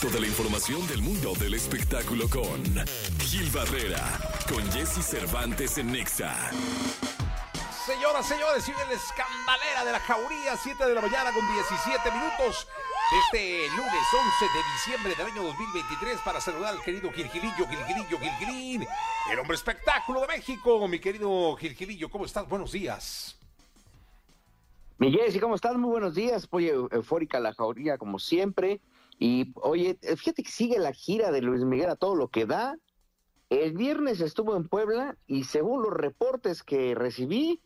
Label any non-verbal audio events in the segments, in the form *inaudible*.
Experto de la información del mundo del espectáculo con Gil Barrera, con Jesse Cervantes en Nexa. Señoras, señores, sigue la escandalera de la jauría, 7 de la mañana con 17 minutos. Este lunes 11 de diciembre del año 2023 para saludar al querido Gilgilillo, Gilgilillo, Gilgilín, el hombre espectáculo de México. Mi querido Gilgilillo, ¿cómo estás? Buenos días. Miguel, ¿cómo estás? Muy buenos días. Oye, eufórica la jauría como siempre. Y oye, fíjate que sigue la gira de Luis Miguel a todo lo que da. El viernes estuvo en Puebla y según los reportes que recibí,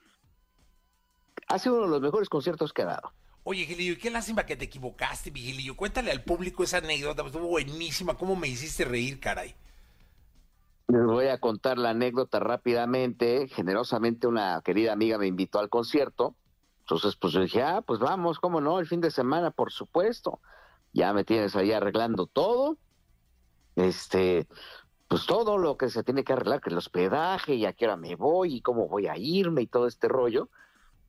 ha sido uno de los mejores conciertos que ha dado. Oye, Gilillo, qué lástima que te equivocaste, Gilillo. Cuéntale al público esa anécdota, estuvo buenísima. ¿Cómo me hiciste reír, caray? Les voy a contar la anécdota rápidamente. Generosamente una querida amiga me invitó al concierto entonces, pues yo dije, ah, pues vamos, cómo no, el fin de semana, por supuesto. Ya me tienes ahí arreglando todo. Este, pues todo lo que se tiene que arreglar, que el hospedaje y a qué hora me voy y cómo voy a irme y todo este rollo.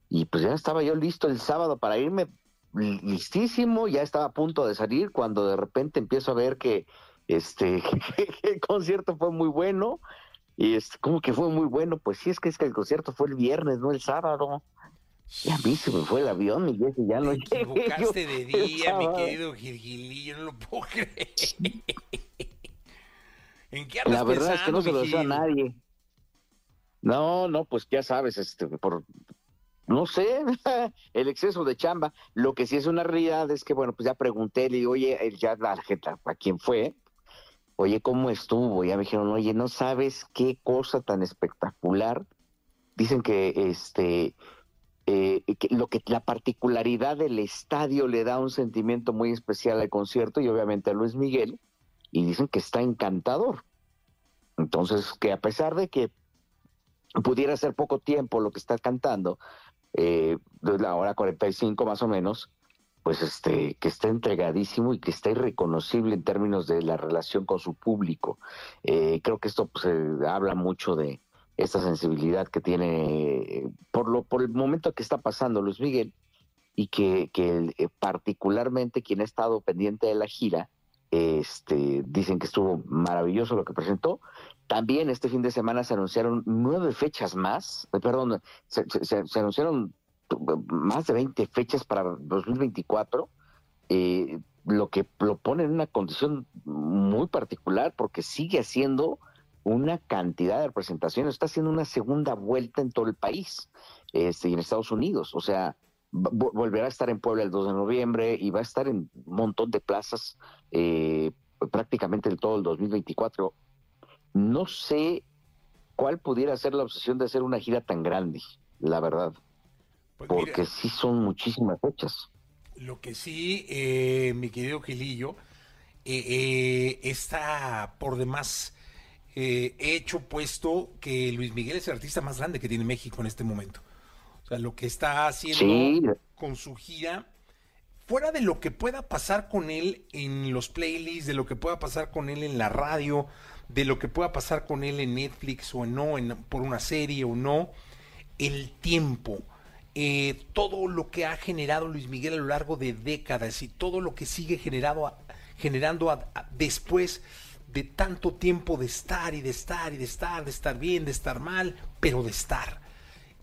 Y pues ya estaba yo listo el sábado para irme, listísimo, ya estaba a punto de salir cuando de repente empiezo a ver que este *laughs* el concierto fue muy bueno. Y es como que fue muy bueno, pues sí es que es que el concierto fue el viernes, no el sábado. Y a mí se me fue el avión, y ya no Te equivocaste de día, mi querido Gilgilillo, no lo puedo creer. ¿En qué La verdad es que no se lo deseo a nadie. No, no, pues ya sabes, este, por, no sé, *laughs* el exceso de chamba. Lo que sí es una realidad es que, bueno, pues ya pregunté, le digo, oye, ya la tarjeta, ¿a quién fue? Oye, ¿cómo estuvo? Ya me dijeron, oye, no sabes qué cosa tan espectacular. Dicen que, este, eh, lo que la particularidad del estadio le da un sentimiento muy especial al concierto y obviamente a Luis Miguel y dicen que está encantador. Entonces, que a pesar de que pudiera ser poco tiempo lo que está cantando, eh, la hora 45 más o menos, pues este, que está entregadísimo y que está irreconocible en términos de la relación con su público. Eh, creo que esto pues, habla mucho de, esta sensibilidad que tiene por lo por el momento que está pasando Luis Miguel y que, que eh, particularmente quien ha estado pendiente de la gira este dicen que estuvo maravilloso lo que presentó. También este fin de semana se anunciaron nueve fechas más eh, perdón se, se, anunciaron más de 20 fechas para 2024 eh, lo que lo pone en una condición muy particular porque sigue haciendo una cantidad de representaciones, está haciendo una segunda vuelta en todo el país este, y en Estados Unidos. O sea, volverá a estar en Puebla el 2 de noviembre y va a estar en un montón de plazas eh, prácticamente en todo el 2024. No sé cuál pudiera ser la obsesión de hacer una gira tan grande, la verdad. Pues porque sí son muchísimas fechas. Lo que sí, eh, mi querido Gilillo, eh, está por demás eh, hecho puesto que Luis Miguel es el artista más grande que tiene México en este momento. O sea, lo que está haciendo con su gira, fuera de lo que pueda pasar con él en los playlists, de lo que pueda pasar con él en la radio, de lo que pueda pasar con él en Netflix o no, en, por una serie o no, el tiempo, eh, todo lo que ha generado Luis Miguel a lo largo de décadas y todo lo que sigue generado generando después de tanto tiempo de estar y de estar y de estar, de estar bien, de estar mal, pero de estar.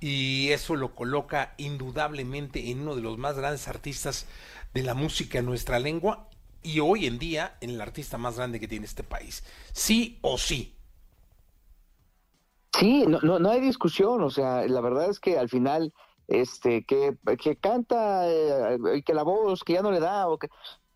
Y eso lo coloca indudablemente en uno de los más grandes artistas de la música en nuestra lengua y hoy en día en el artista más grande que tiene este país. Sí o sí. Sí, no, no, no hay discusión, o sea, la verdad es que al final este que, que canta eh, y que la voz que ya no le da o que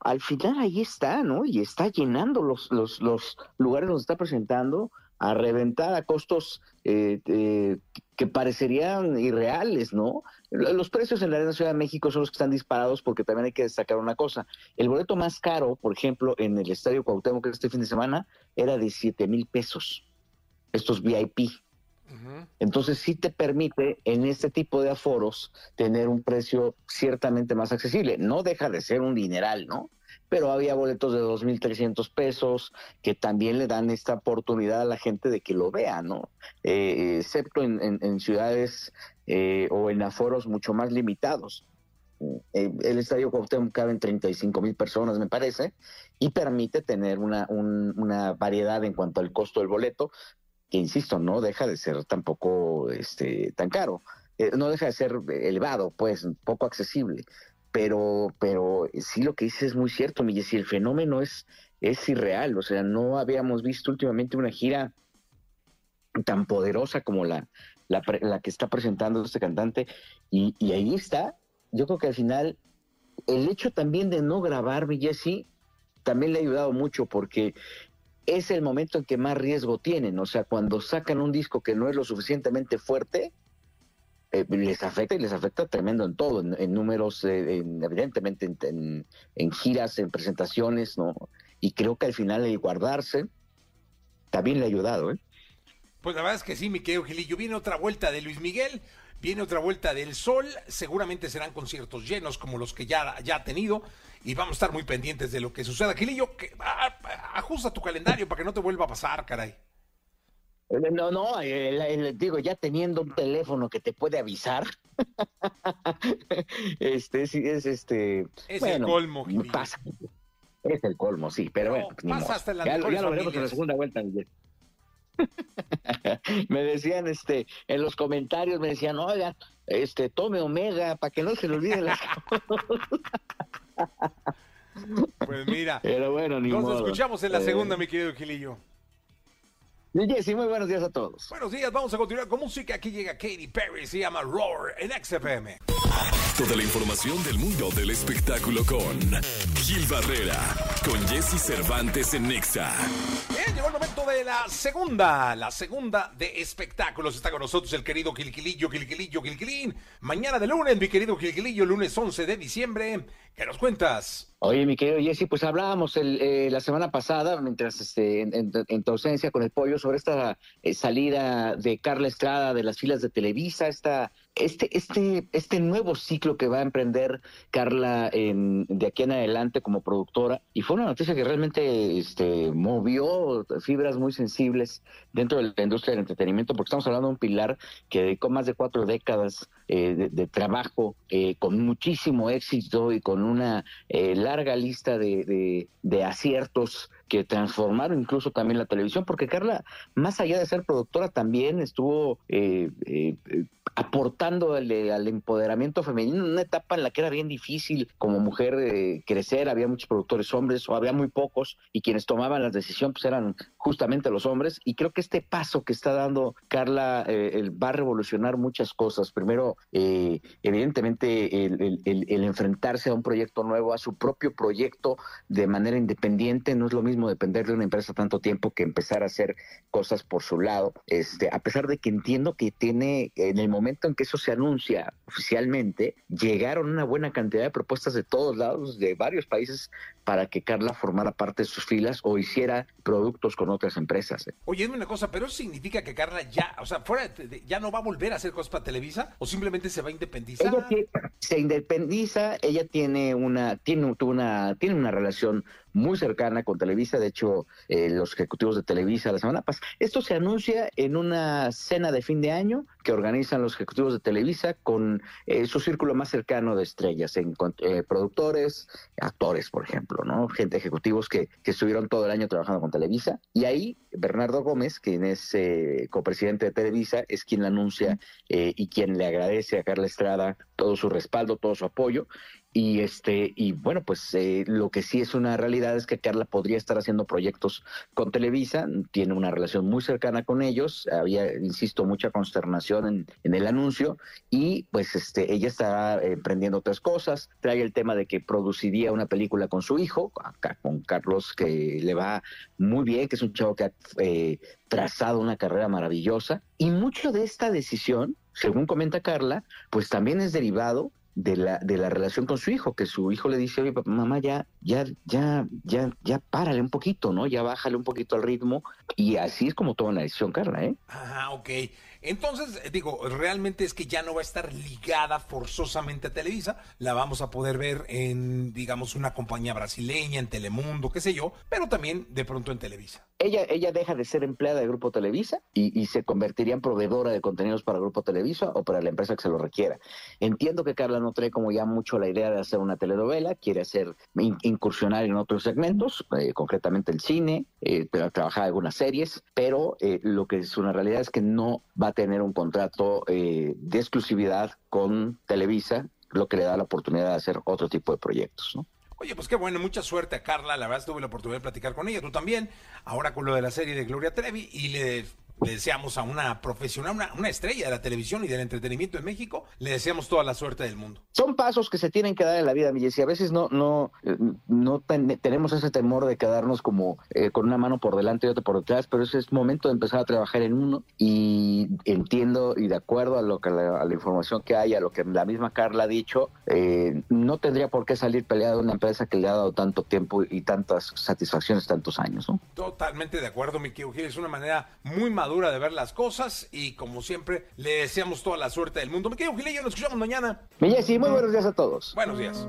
al final ahí está, ¿no? Y está llenando los, los, los lugares donde está presentando a reventar a costos eh, eh, que parecerían irreales, ¿no? Los precios en la Arena Ciudad de México son los que están disparados porque también hay que destacar una cosa. El boleto más caro, por ejemplo, en el Estadio Cuauhtémoc este fin de semana, era de 7 mil pesos. Estos VIP. Entonces sí te permite en este tipo de aforos tener un precio ciertamente más accesible. No deja de ser un dineral, ¿no? Pero había boletos de 2.300 pesos que también le dan esta oportunidad a la gente de que lo vea, ¿no? Eh, excepto en, ciudades eh, o en aforos mucho más limitados. eh, el estadio Cuauhtémoc cabe en 35 mil personas, me parece, y permite tener una, una variedad en cuanto al costo del boleto, que insisto, no deja de ser tampoco este, tan caro, eh, no deja de ser elevado, pues, poco accesible. Pero, pero sí lo que dice es muy cierto, Miguel, si el fenómeno es, es irreal, o sea, no habíamos visto últimamente una gira tan poderosa como la, la, que está presentando este cantante, y, y ahí está, yo creo que al final el hecho también de no grabar, mi Jesse, también le ha ayudado mucho porque es el momento en que más riesgo tienen. O sea, cuando sacan un disco que no es lo suficientemente fuerte, eh, les afecta y les afecta tremendo en todo, en, números, eh, evidentemente en, giras, en presentaciones, ¿no? Y creo que al final el guardarse también le ha ayudado, ¿eh? Pues la verdad es que sí, mi querido Gilillo. Viene otra vuelta de Luis Miguel. Viene otra vuelta del Sol, seguramente serán conciertos llenos como los que ya, ya ha tenido y vamos a estar muy pendientes de lo que suceda. Quilillo, que, ajusta tu calendario para que no te vuelva a pasar, caray. No, no, digo, ya teniendo un teléfono que te puede avisar. *laughs* este, sí, es este. Es el colmo, Pasa. Es el colmo, sí, pero bueno. Pasa hasta la ya, ya lo veremos en la segunda vuelta, *laughs* me decían este en los comentarios me decían oiga este tome omega para que no se le olvide las *laughs* pues mira pero bueno ni nos escuchamos en la segunda eh. mi querido Gilillo Sí, muy buenos días a todos. Buenos días, vamos a continuar con música. Aquí llega Katy Perry, se llama Roar en XFM. Toda la información del mundo del espectáculo con Gil Barrera, con Jesse Cervantes en Nexa. Bien, llegó el momento de la segunda, la segunda de espectáculos. Está con nosotros el querido Gilquilillo, Gilquilillo, Gilquilín. Mañana de lunes, mi querido Gilquilillo, lunes 11 de diciembre. ¿Qué nos cuentas? Oye, mi querido Jesse, pues hablábamos el, eh, la semana pasada, mientras este, en, tu ausencia con el pollo, sobre esta eh, salida de Carla Estrada de las filas de Televisa, esta este, este, este nuevo ciclo que va a emprender Carla en, de aquí en adelante como productora, y fue una noticia que realmente este, movió fibras muy sensibles dentro de la industria del entretenimiento, porque estamos hablando de un pilar que dedicó más de cuatro décadas eh, de, trabajo, eh, con muchísimo éxito y con una eh, larga lista de, de aciertos que transformaron incluso también la televisión, porque Carla, más allá de ser productora, también estuvo eh, eh, aportando al, empoderamiento femenino en una etapa en la que era bien difícil como mujer eh, crecer, había muchos productores hombres o había muy pocos y quienes tomaban las decisiones pues eran justamente los hombres. Y creo que este paso que está dando Carla va a revolucionar muchas cosas. Primero, evidentemente, el, el enfrentarse a un proyecto nuevo, a su propio proyecto de manera independiente, no es lo mismo depender de una empresa tanto tiempo que empezar a hacer cosas por su lado, este, a pesar de que entiendo que tiene, en el momento en que eso se anuncia oficialmente, llegaron una buena cantidad de propuestas de todos lados, de varios países, para que Carla formara parte de sus filas o hiciera productos con otras empresas. ¿eh? Oye, una cosa, pero eso significa que Carla ya, o sea, fuera ya no va a volver a hacer cosas para Televisa o simplemente se va a independizar. Ella se independiza, ella tiene una, tiene, una, tiene una relación muy cercana con Televisa, de hecho, eh, los ejecutivos de Televisa la semana pasada. Esto se anuncia en una cena de fin de año que organizan los ejecutivos de Televisa con eh, su círculo más cercano de estrellas, en eh, productores, actores, por ejemplo, ¿no? Gente ejecutivos que, que, estuvieron todo el año trabajando con Televisa. Y ahí Bernardo Gómez, quien es copresidente de Televisa, es quien la anuncia y quien le agradece a Carla Estrada todo su respaldo, todo su apoyo y este, y bueno, pues eh, lo que sí es una realidad es que Carla podría estar haciendo proyectos con Televisa, tiene una relación muy cercana con ellos, había, insisto, mucha consternación en, en el anuncio, y pues este, ella está emprendiendo otras cosas, trae el tema de que produciría una película con su hijo, acá con Carlos, que le va muy bien, que es un chavo que ha eh, trazado una carrera maravillosa, y mucho de esta decisión, según comenta Carla, pues también es derivado de la, de la relación con su hijo, que su hijo le dice, oye, mamá, ya, ya, ya, ya, ya párale un poquito, ¿no? Ya bájale un poquito al ritmo. Y así es como toma la decisión, Carla, ¿eh? Ah, ok. Entonces, eh, digo, realmente es que ya no va a estar ligada forzosamente a Televisa, la vamos a poder ver en, digamos, una compañía brasileña, en Telemundo, qué sé yo, pero también de pronto en Televisa. Ella, ella deja de ser empleada de Grupo Televisa y, y se convertiría en proveedora de contenidos para Grupo Televisa o para la empresa que se lo requiera. Entiendo que Carla no trae como ya mucho la idea de hacer una telenovela, quiere hacer in- incursionar en otros segmentos, eh, concretamente el cine, eh, trabajar algunas series, pero eh, lo que es una realidad es que no va a tener un contrato eh, de exclusividad con Televisa, lo que le da la oportunidad de hacer otro tipo de proyectos, ¿no? Oye, pues qué bueno, mucha suerte a Carla, la verdad tuve la oportunidad de platicar con ella, tú también, ahora con lo de la serie de Gloria Trevi, y le, le deseamos a una profesional, una, una estrella de la televisión y del entretenimiento en México, le deseamos toda la suerte del mundo. son pasos que se tienen que dar en la vida, mi Jessy. A veces no, no, eh, no ten- tenemos ese temor de quedarnos como eh, con una mano por delante y otra por detrás, pero ese es momento de empezar a trabajar en uno y entiendo y de acuerdo a lo que la, a la información que hay, a lo que la misma Carla ha dicho, eh, no tendría por qué salir peleada de una empresa que le ha dado tanto tiempo y tantas satisfacciones tantos años, ¿no? Totalmente de acuerdo, mi querido Gil, es una manera muy madura de ver las cosas y como siempre le deseamos toda la suerte del mundo. Mi querido Gil, y yo nos escuchamos mañana. Mi Jessy, muy buenos días a todos. Buenos días.